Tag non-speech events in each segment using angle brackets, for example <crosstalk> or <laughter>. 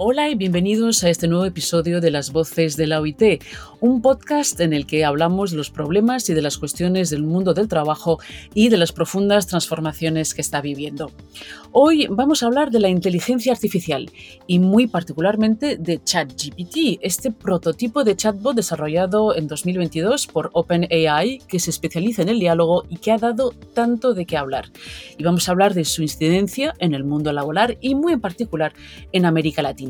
Hola y bienvenidos a este nuevo episodio de Las Voces de la OIT, un podcast en el que hablamos de los problemas y de las cuestiones del mundo del trabajo y de las profundas transformaciones que está viviendo. Hoy vamos a hablar de la inteligencia artificial y muy particularmente de ChatGPT, este prototipo de chatbot desarrollado en 2022 por OpenAI que se especializa en el diálogo y que ha dado tanto de qué hablar. Y vamos a hablar de su incidencia en el mundo laboral y muy en particular en América Latina.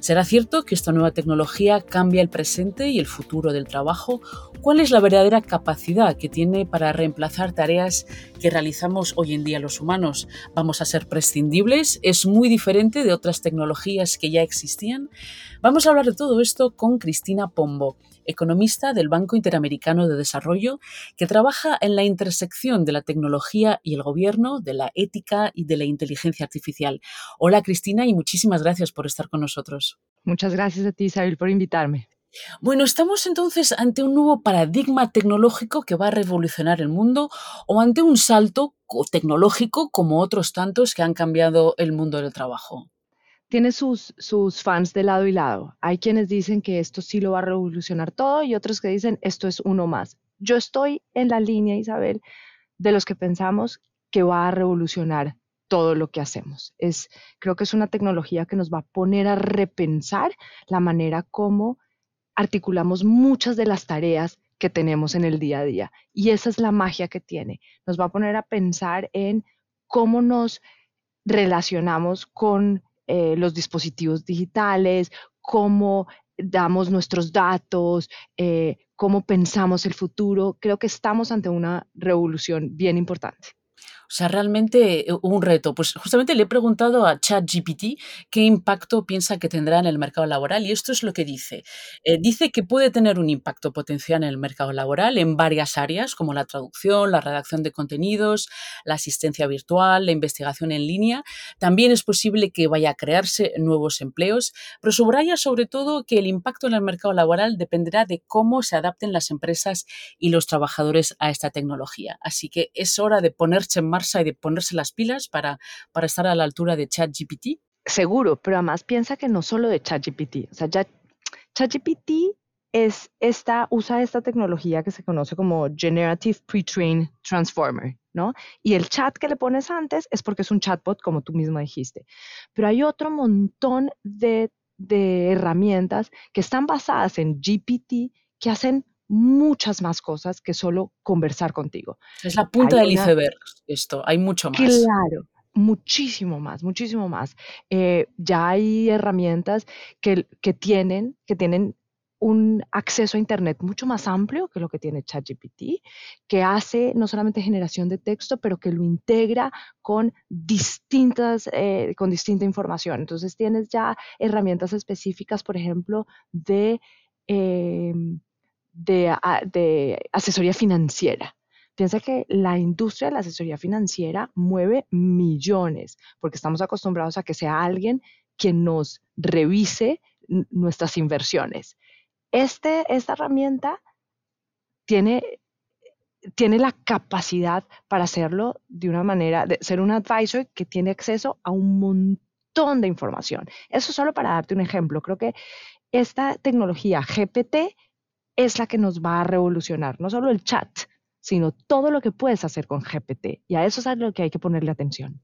¿Será cierto que esta nueva tecnología cambia el presente y el futuro del trabajo? ¿Cuál es la verdadera capacidad que tiene para reemplazar tareas que realizamos hoy en día los humanos? ¿Vamos a ser prescindibles? ¿Es muy diferente de otras tecnologías que ya existían? Vamos a hablar de todo esto con Cristina Pombo economista del Banco Interamericano de Desarrollo, que trabaja en la intersección de la tecnología y el gobierno, de la ética y de la inteligencia artificial. Hola Cristina y muchísimas gracias por estar con nosotros. Muchas gracias a ti, Isabel, por invitarme. Bueno, ¿estamos entonces ante un nuevo paradigma tecnológico que va a revolucionar el mundo o ante un salto tecnológico como otros tantos que han cambiado el mundo del trabajo? Tiene sus, sus fans de lado y lado. Hay quienes dicen que esto sí lo va a revolucionar todo y otros que dicen esto es uno más. Yo estoy en la línea, Isabel, de los que pensamos que va a revolucionar todo lo que hacemos. Es, creo que es una tecnología que nos va a poner a repensar la manera como articulamos muchas de las tareas que tenemos en el día a día. Y esa es la magia que tiene. Nos va a poner a pensar en cómo nos relacionamos con eh, los dispositivos digitales, cómo damos nuestros datos, eh, cómo pensamos el futuro. Creo que estamos ante una revolución bien importante. O sea, realmente eh, un reto. Pues justamente le he preguntado a ChatGPT qué impacto piensa que tendrá en el mercado laboral y esto es lo que dice. Eh, dice que puede tener un impacto potencial en el mercado laboral en varias áreas como la traducción, la redacción de contenidos, la asistencia virtual, la investigación en línea. También es posible que vaya a crearse nuevos empleos, pero subraya sobre todo que el impacto en el mercado laboral dependerá de cómo se adapten las empresas y los trabajadores a esta tecnología. Así que es hora de ponerse en y de ponerse las pilas para, para estar a la altura de ChatGPT? Seguro, pero además piensa que no solo de ChatGPT. O sea, ChatGPT es esta, usa esta tecnología que se conoce como Generative Pre-trained Transformer, ¿no? Y el chat que le pones antes es porque es un chatbot, como tú mismo dijiste. Pero hay otro montón de, de herramientas que están basadas en GPT que hacen muchas más cosas que solo conversar contigo. Es la punta del iceberg esto, hay mucho más. Claro, muchísimo más, muchísimo más. Eh, ya hay herramientas que, que, tienen, que tienen un acceso a Internet mucho más amplio que lo que tiene ChatGPT, que hace no solamente generación de texto, pero que lo integra con distintas, eh, con distinta información. Entonces tienes ya herramientas específicas, por ejemplo, de em, de, asesoría financiera. Piensa que la industria de la asesoría financiera mueve millones, porque estamos acostumbrados a que sea alguien quien nos revise nuestras inversiones. Este, esta herramienta tiene, tiene la capacidad para hacerlo de una manera, de ser un advisor que tiene acceso a un montón de información. Eso solo para darte un ejemplo. Creo que esta tecnología GPT es la que nos va a revolucionar, no solo el chat, sino todo lo que puedes hacer con GPT. Y a eso es a lo que hay que ponerle atención.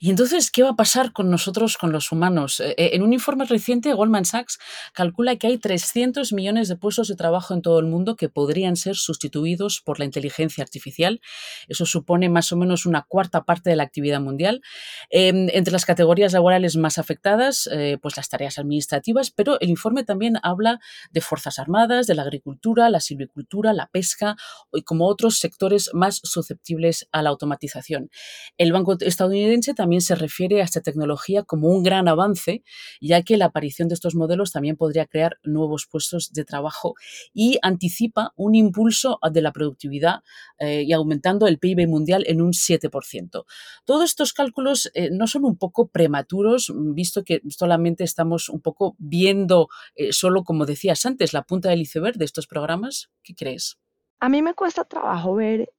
Y entonces, ¿qué va a pasar con nosotros, con los humanos? Eh, eh, en un informe reciente, Goldman Sachs calcula que hay 300 millones de puestos de trabajo en todo el mundo que podrían ser sustituidos por la inteligencia artificial. Eso supone más o menos una cuarta parte de la actividad mundial. Em, entre las categorías laborales más afectadas, eh, pues las tareas administrativas, pero el informe también habla de Fuerzas Armadas, de la agricultura, la silvicultura, la pesca y como otros sectores más susceptibles a la automatización. El Banco estadounidense también se refiere a esta tecnología como un gran avance, ya que la aparición de estos modelos también podría crear nuevos puestos de trabajo y anticipa un impulso de la productividad eh, y aumentando el PIB mundial en un 7%. Todos estos cálculos eh, no son un poco prematuros, visto que solamente estamos un poco viendo, eh, solo como decías antes, la punta del iceberg de estos programas. ¿Qué crees? A mí me cuesta trabajo ver,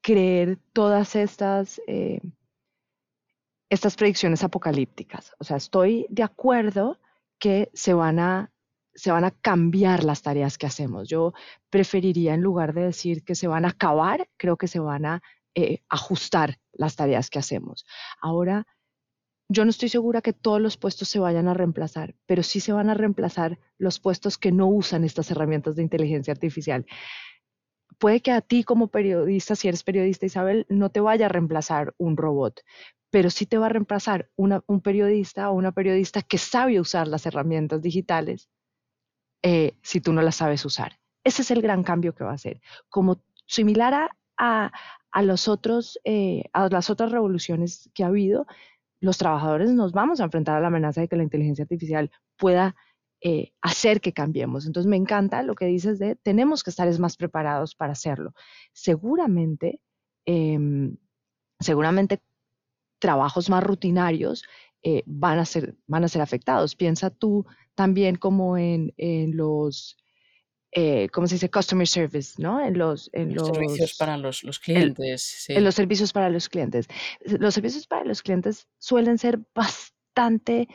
creer todas estas estas predicciones apocalípticas. O sea, estoy de acuerdo que se van a se van a cambiar las tareas que hacemos. Yo preferiría, en lugar de decir que se van a acabar, creo que se van a eh, ajustar las tareas que hacemos. Ahora, yo no estoy segura que todos los puestos se vayan a reemplazar, pero sí se van a reemplazar los puestos que no usan estas herramientas de inteligencia artificial. Puede que a ti como periodista, si eres periodista Isabel, no te vaya a reemplazar un robot, pero sí te va a reemplazar un periodista o una periodista que sabe usar las herramientas digitales eh, si tú no las sabes usar. Ese es el gran cambio que va a hacer. Como similar a, a, los otros, eh, a las otras revoluciones que ha habido, los trabajadores nos vamos a enfrentar a la amenaza de que la inteligencia artificial pueda eh, hacer que cambiemos. Entonces me encanta lo que dices de tenemos que estar más preparados para hacerlo. Seguramente, em, seguramente trabajos más rutinarios eh, van, a ser, van a ser afectados. Piensa tú también como en, en los eh, ¿cómo se dice? Customer service, ¿no? En los, en los, servicios para los, los clientes. En los servicios para los clientes. Los servicios para los clientes suelen ser bastante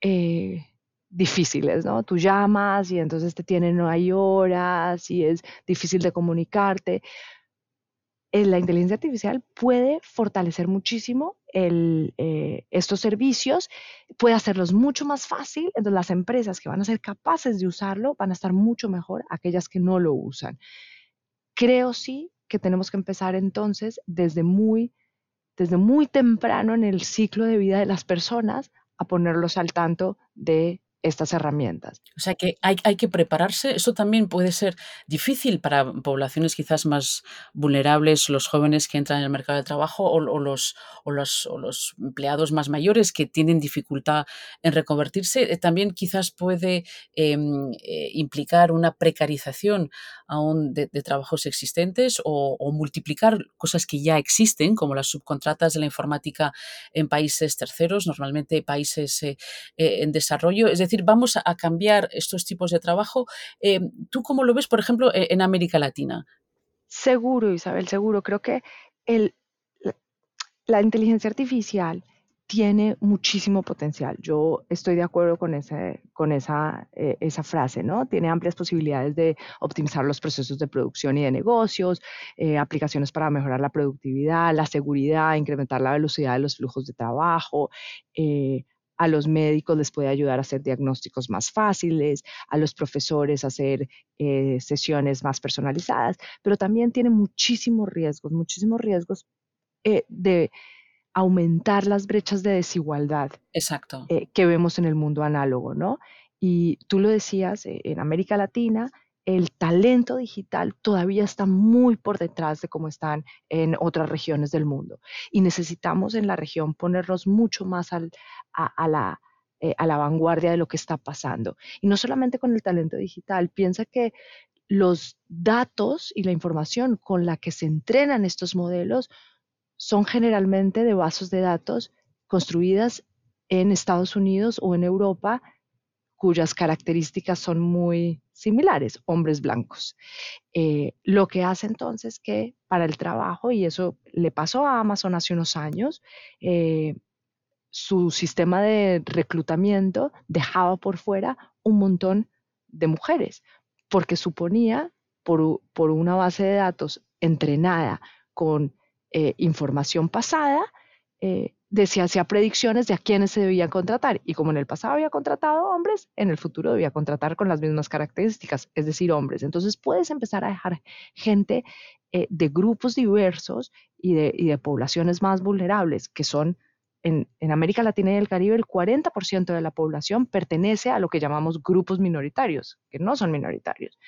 eh, difíciles, ¿no? Tú llamas y entonces te tienen, no hay horas y es difícil de comunicarte. La inteligencia artificial puede fortalecer muchísimo eh, estos servicios, puede hacerlos mucho más fácil, entonces las empresas que van a ser capaces de usarlo van a estar mucho mejor aquellas que no lo usan. Creo sí que tenemos que empezar entonces desde muy, desde muy temprano en el ciclo de vida de las personas a ponerlos al tanto de estas herramientas. O sea que hay, que prepararse. Eso también puede ser difícil para poblaciones quizás más vulnerables, los jóvenes que entran en el mercado de trabajo o los, empleados más mayores que tienen dificultad en reconvertirse. Eh, también quizás puede em, eh, implicar una precarización aún de, trabajos existentes o, multiplicar cosas que ya existen, como las subcontratas de la informática en países terceros, normalmente países eh, en desarrollo. Es decir, decir, vamos a cambiar estos tipos de trabajo. Eh, ¿Tú cómo lo ves, por ejemplo, e, en América Latina? Seguro, Isabel, seguro. Creo que el, la inteligencia artificial tiene muchísimo potencial. Yo estoy de acuerdo con, ese, con esa, eh, esa frase, ¿no? Tiene amplias posibilidades de optimizar los procesos de producción y de negocios, eh, aplicaciones para mejorar la productividad, la seguridad, incrementar la velocidad de los flujos de trabajo, a los médicos les puede ayudar a hacer diagnósticos más fáciles, a los profesores a hacer eh, sesiones más personalizadas, pero también tiene muchísimos riesgos, muchísimos riesgos eh, de aumentar las brechas de desigualdad Exacto. Eh, que vemos en el mundo análogo, ¿no? Y tú lo decías, en América Latina el talento digital todavía está muy por detrás de cómo están en otras regiones del mundo. Y necesitamos en la región ponernos mucho más a, la, eh, a la vanguardia de lo que está pasando. Y no solamente con el talento digital, piensa que los datos y la información con la que se entrenan estos modelos son generalmente de bases de datos construidas en Estados Unidos o en Europa cuyas características son muy similares, hombres blancos. Eh, lo que hace entonces que para el trabajo, y eso le pasó a Amazon hace unos años, eh, su sistema de reclutamiento dejaba por fuera un montón de mujeres, porque suponía, por, por una base de datos entrenada con eh, información pasada, decía, hacía predicciones de a quiénes se debía contratar. Y como en el pasado había contratado hombres, en el futuro debía contratar con las mismas características, es decir, hombres. Entonces puedes empezar a dejar gente eh, de grupos diversos y de, y de, poblaciones más vulnerables, que son en, en América Latina y el Caribe, el 40% de la población pertenece a lo que llamamos grupos minoritarios, que no son minoritarios.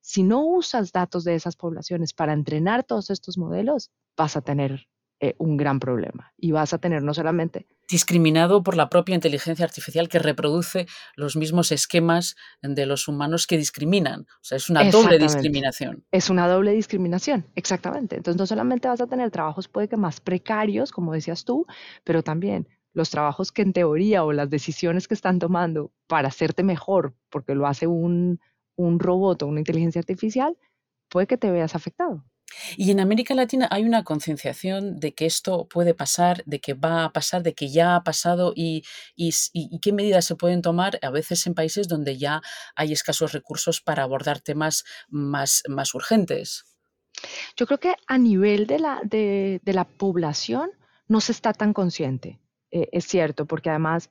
Si no usas datos de esas poblaciones para entrenar todos estos modelos, vas a tener eh, un gran problema. Y vas a tener no solamente... Discriminado por la propia inteligencia artificial que reproduce los mismos esquemas de los humanos que discriminan. O sea, es una doble discriminación. Es una doble discriminación, exactamente. Entonces, no solamente vas a tener trabajos puede que más precarios, como decías tú, pero también los trabajos que en teoría o las decisiones que están tomando para hacerte mejor, porque lo hace un, un robot o una inteligencia artificial, puede que te veas afectado. Y en América Latina hay una concienciación de que esto puede pasar, de que va a pasar, de que ya ha pasado y, y, qué medidas se pueden tomar a veces en países donde ya hay escasos recursos para abordar temas más, más urgentes. Yo creo que a nivel de la, de, la población no se está tan consciente, eh, es cierto, porque además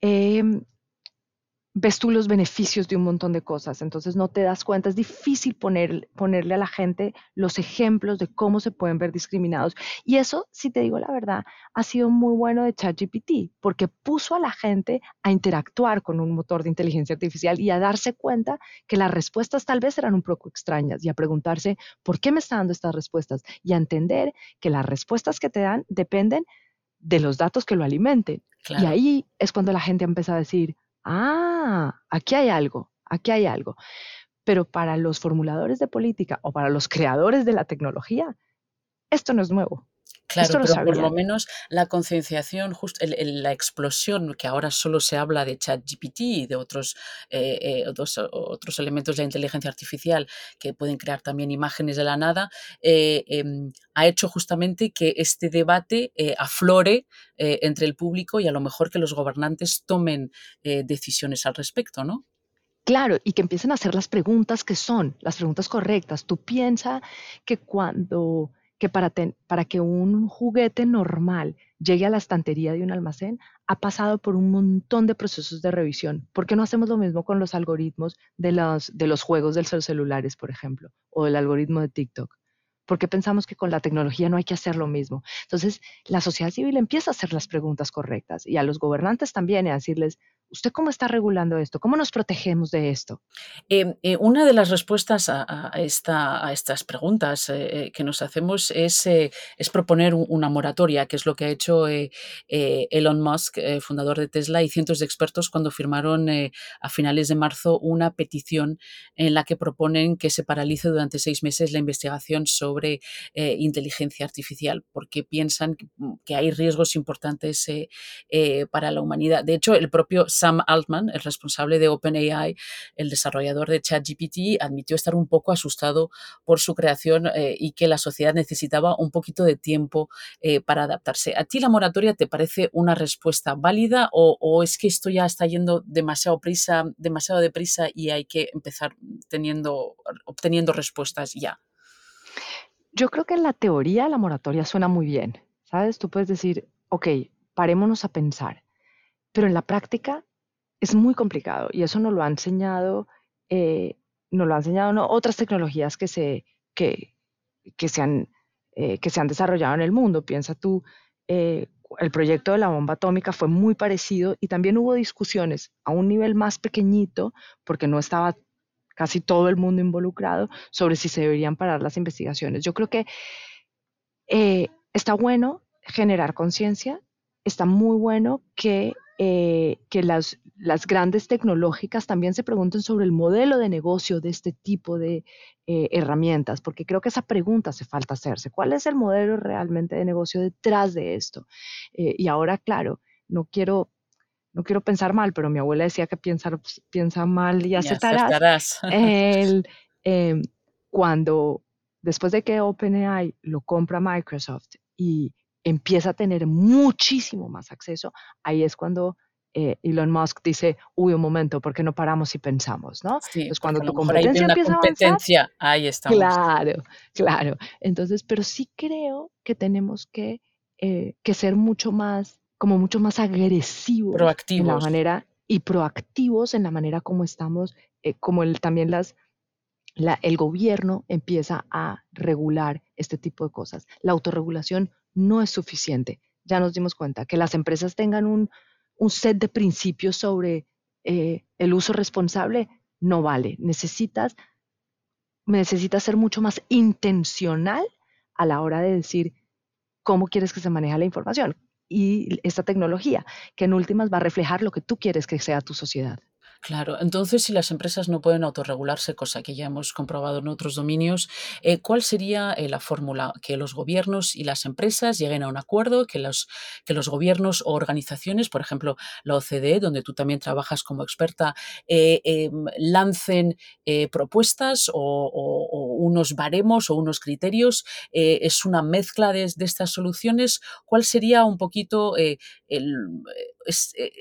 em, ves tú los beneficios de un montón de cosas, entonces no te das cuenta, es difícil poner, ponerle a la gente los ejemplos de cómo se pueden ver discriminados. Y eso, si te digo la verdad, ha sido muy bueno de ChatGPT, porque puso a la gente a interactuar con un motor de inteligencia artificial y a darse cuenta que las respuestas tal vez eran un poco extrañas y a preguntarse, ¿por qué me está dando estas respuestas? Y a entender que las respuestas que te dan dependen de los datos que lo alimenten. Y ahí es cuando la gente empieza a decir, ah, aquí hay algo, aquí hay algo. Pero para los formuladores de política o para los creadores de la tecnología, esto no es nuevo. Claro, pero por lo menos la concienciación, la explosión, que ahora solo se habla de ChatGPT y de otros, eh, eh, otros, otros, elementos de la inteligencia artificial que pueden crear también imágenes de la nada, eh, em, ha hecho justamente que este debate aflore entre el público y a lo mejor que los gobernantes tomen decisiones al respecto, ¿no? Claro, y que empiecen a hacer las preguntas que son, las preguntas correctas. Tú piensas que cuando que para, para que un juguete normal llegue a la estantería de un almacén, ha pasado por un montón de procesos de revisión. ¿Por qué no hacemos lo mismo con los algoritmos de los, de los juegos de los celulares, por ejemplo, o el algoritmo de TikTok? ¿Por qué pensamos que con la tecnología no hay que hacer lo mismo? Entonces, la sociedad civil empieza a hacer las preguntas correctas y a los gobernantes también a decirles, ¿Usted cómo está regulando esto? ¿Cómo nos protegemos de esto? Em, eh, una de las respuestas a, esta, a estas preguntas eh, eh, que nos hacemos es, proponer una moratoria, que es lo que ha hecho Elon Musk, fundador de Tesla, y cientos de expertos cuando firmaron a finales de marzo una petición en la que proponen que se paralice durante seis meses la investigación sobre inteligencia artificial, porque piensan que hay riesgos importantes para la humanidad. De hecho, el propio Sam Altman, el responsable de OpenAI, el desarrollador de ChatGPT, admitió estar un poco asustado por su creación eh, y que la sociedad necesitaba un poquito de tiempo eh, para adaptarse. ¿A ti la moratoria te parece una respuesta válida o, es que esto ya está yendo demasiado prisa, demasiado deprisa y hay que empezar teniendo, obteniendo respuestas ya? Yo creo que en la teoría la moratoria suena muy bien, ¿sabes? Tú puedes decir, ok, parémonos a pensar, pero en la práctica es muy complicado y eso nos lo ha enseñado, eh, lo ha enseñado otras tecnologías que se, que, que, se han, eh, que se han desarrollado en el mundo. Piensa tú, eh, el proyecto de la bomba atómica fue muy parecido y también hubo discusiones a un nivel más pequeñito, porque no estaba casi todo el mundo involucrado, sobre si se deberían parar las investigaciones. Yo creo que está bueno generar conciencia, está muy bueno que eh, que las, las, grandes tecnológicas también se pregunten sobre el modelo de negocio de este tipo de eh, herramientas, porque creo que esa pregunta hace falta hacerse. ¿Cuál es el modelo realmente de negocio detrás de esto? Eh, y ahora, claro, no quiero, no quiero pensar mal, pero mi abuela decía que piensa, piensa mal y aceptarás. El, <laughs> em, cuando, después de que OpenAI lo compra Microsoft y empieza a tener muchísimo más acceso, ahí es cuando eh, Elon Musk dice, uy, un momento, ¿por qué no paramos y pensamos? ¿no? Sí, cuando tu competencia empieza competencia, a avanzar, ahí estamos. Claro, claro. Entonces, pero sí creo que tenemos que, eh, que ser mucho más, como mucho más agresivos. Proactivos. En la manera, y proactivos en la manera como estamos, eh, como el, también las, la, el gobierno empieza a regular este tipo de cosas. La autorregulación no es suficiente. Ya nos dimos cuenta que las empresas tengan un, set de principios sobre eh, el uso responsable no vale. Necesitas, necesitas ser mucho más intencional a la hora de decir cómo quieres que se maneje la información y esta tecnología, que en últimas va a reflejar lo que tú quieres que sea tu sociedad. Claro, entonces si las empresas no pueden autorregularse, cosa que ya hemos comprobado en otros dominios, eh, ¿cuál sería eh, la fórmula? Que los gobiernos y las empresas lleguen a un acuerdo, que los, que los gobiernos o organizaciones, por ejemplo la OCDE, donde tú también trabajas como experta, eh, em, lancen propuestas o, unos baremos o unos criterios. ¿Es una mezcla de, estas soluciones? ¿Cuál sería un poquito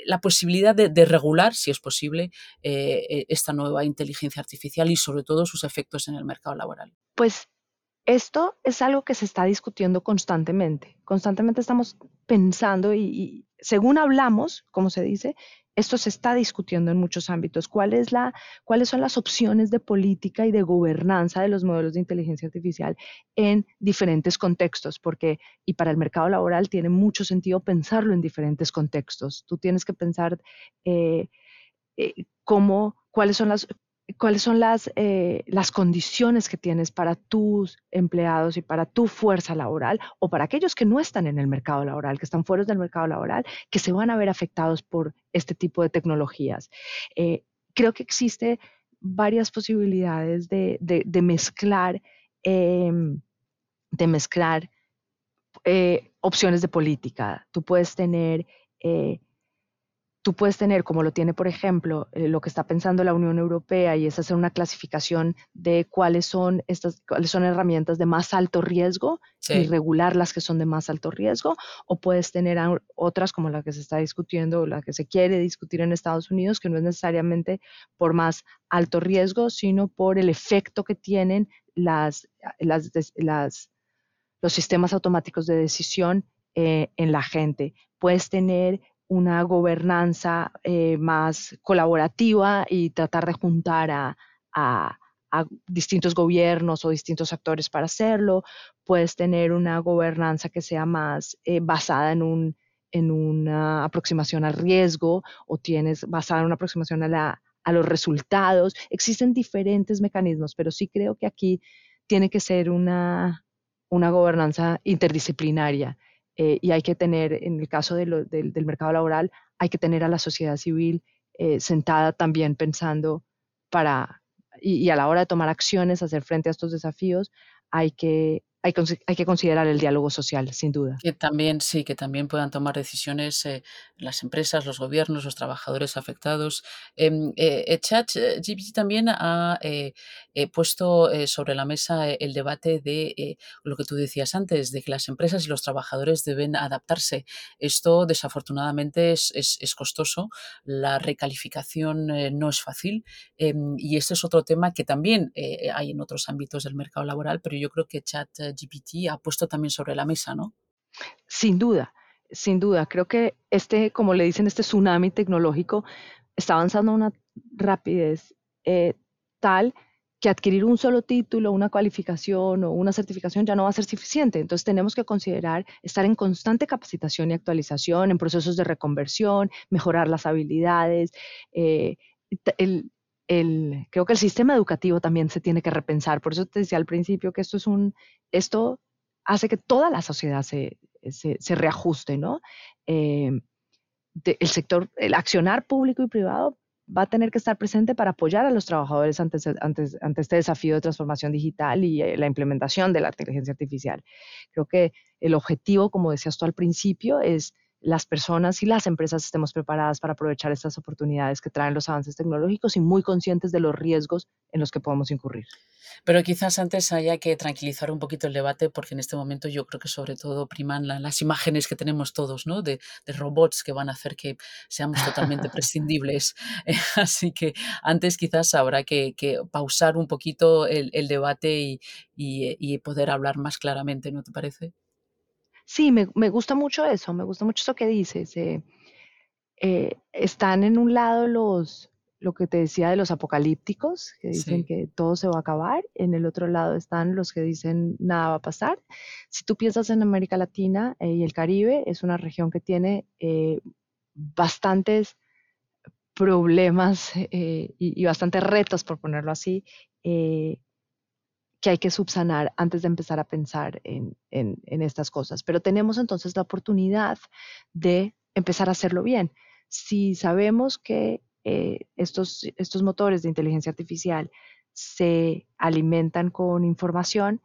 la posibilidad de regular, si es posible, eh, eh, esta nueva inteligencia artificial y sobre todo sus efectos en el mercado laboral? Pues esto es algo que se está discutiendo constantemente. Constantemente estamos pensando y, según hablamos, como se dice, esto se está discutiendo en muchos ámbitos. ¿Cuál es la, ¿Cuáles son las opciones de política y de gobernanza de los modelos de inteligencia artificial en diferentes contextos? Porque, y para el mercado laboral tiene mucho sentido pensarlo en diferentes contextos. Tú tienes que pensar... Eh, eh, cómo, cuáles son las cuáles son las, eh, las condiciones que tienes para tus empleados y para tu fuerza laboral o para aquellos que no están en el mercado laboral, que están fuera del mercado laboral, que se van a ver afectados por este tipo de tecnologías. Eh, creo que existe varias posibilidades de, de, mezclar, em, de mezclar opciones de política. Tú puedes tener tú puedes tener, como lo tiene, por ejemplo, eh, lo que está pensando la Unión Europea y es hacer una clasificación de cuáles son estas, cuáles son herramientas de más alto riesgo y regular las que son de más alto riesgo, o puedes tener otras como la que se está discutiendo, la que se quiere discutir en Estados Unidos, que no es necesariamente por más alto riesgo, sino por el efecto que tienen las, las, las los sistemas automáticos de decisión eh, en la gente. Puedes tener una gobernanza eh, más colaborativa y tratar de juntar a, distintos gobiernos o distintos actores para hacerlo. Puedes tener una gobernanza que sea más eh, basada en, un, en una aproximación al riesgo o tienes basada en una aproximación a, la, a los resultados. Existen diferentes mecanismos, pero sí creo que aquí tiene que ser una, una gobernanza interdisciplinaria eh, y hay que tener, en el caso del mercado laboral, hay que tener a la sociedad civil eh, sentada también pensando para, y, a la hora de tomar acciones, hacer frente a estos desafíos, hay que, hay, que considerar el diálogo social, sin duda. Que también, sí, que también puedan tomar decisiones eh, las empresas, los gobiernos, los trabajadores afectados. Em, eh, eh, ChatGPT también ha puesto sobre la mesa el debate de lo que tú decías antes, de que las empresas y los trabajadores deben adaptarse. Esto, desafortunadamente, es, es costoso. La recalificación no es fácil. Em, y este es otro tema que también hay en otros ámbitos del mercado laboral, pero yo creo que Chat GPT ha puesto también sobre la mesa, ¿no? Sin duda, sin duda. Creo que este, como le dicen, este tsunami tecnológico está avanzando a una rapidez eh, tal que adquirir un solo título, una cualificación o una certificación ya no va a ser suficiente. Entonces tenemos que considerar estar en constante capacitación y actualización, en procesos de reconversión, mejorar las habilidades. Eh, el, creo que el sistema educativo también se tiene que repensar. Por eso te decía al principio que esto es un, esto hace que toda la sociedad se, se, reajuste, ¿no? Eh, el sector, el accionar público y privado va a tener que estar presente para apoyar a los trabajadores ante, ante este desafío de transformación digital y eh, la implementación de la inteligencia artificial. Creo que el objetivo, como decías tú al principio, es las personas y las empresas estemos preparadas para aprovechar estas oportunidades que traen los avances tecnológicos y muy conscientes de los riesgos en los que podemos incurrir. Pero quizás antes haya que tranquilizar un poquito el debate porque en este momento yo creo que sobre todo priman las imágenes que tenemos todos, ¿no? De, robots que van a hacer que seamos totalmente <laughs> prescindibles. <laughs> Así que antes quizás habrá que, pausar un poquito el, debate y poder hablar más claramente, ¿no te parece? Sí, me, gusta mucho eso, me gusta mucho eso que dices. Eh, eh, están en un lado los, lo que te decía de los apocalípticos, que dicen que todo se va a acabar, en el otro lado están los que dicen nada va a pasar. Si tú piensas en América Latina eh, y el Caribe, es una región que tiene bastantes problemas y, y, bastantes retos, por ponerlo así, que hay que subsanar antes de empezar a pensar en, estas cosas. Pero tenemos entonces la oportunidad de empezar a hacerlo bien. Si sabemos que eh, estos, motores de inteligencia artificial se alimentan con información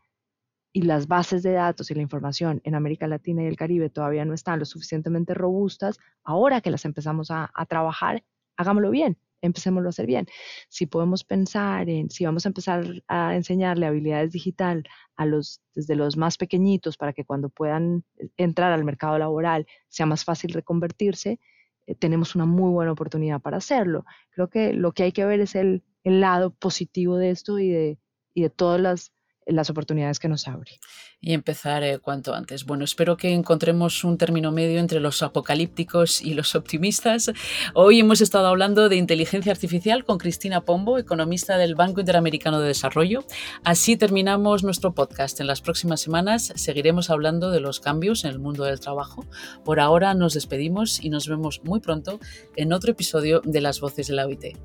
y las bases de datos y la información en América Latina y el Caribe todavía no están lo suficientemente robustas, ahora que las empezamos a, trabajar, hagámoslo bien, empecémoslo a hacer bien. Si podemos pensar en, si vamos a empezar a enseñarle habilidades digital a los, desde los más pequeñitos para que cuando puedan entrar al mercado laboral sea más fácil reconvertirse, eh, tenemos una muy buena oportunidad para hacerlo. Creo que lo que hay que ver es el, el lado positivo de esto y de, y de todas las las oportunidades que nos abre. Y empezar cuanto antes. Bueno, espero que encontremos un término medio entre los apocalípticos y los optimistas. Hoy hemos estado hablando de inteligencia artificial con Cristina Pombo, economista del Banco Interamericano de Desarrollo. Así terminamos nuestro podcast. En las próximas semanas seguiremos hablando de los cambios en el mundo del trabajo. Por ahora nos despedimos y nos vemos muy pronto en otro episodio de Las Voces de la OIT.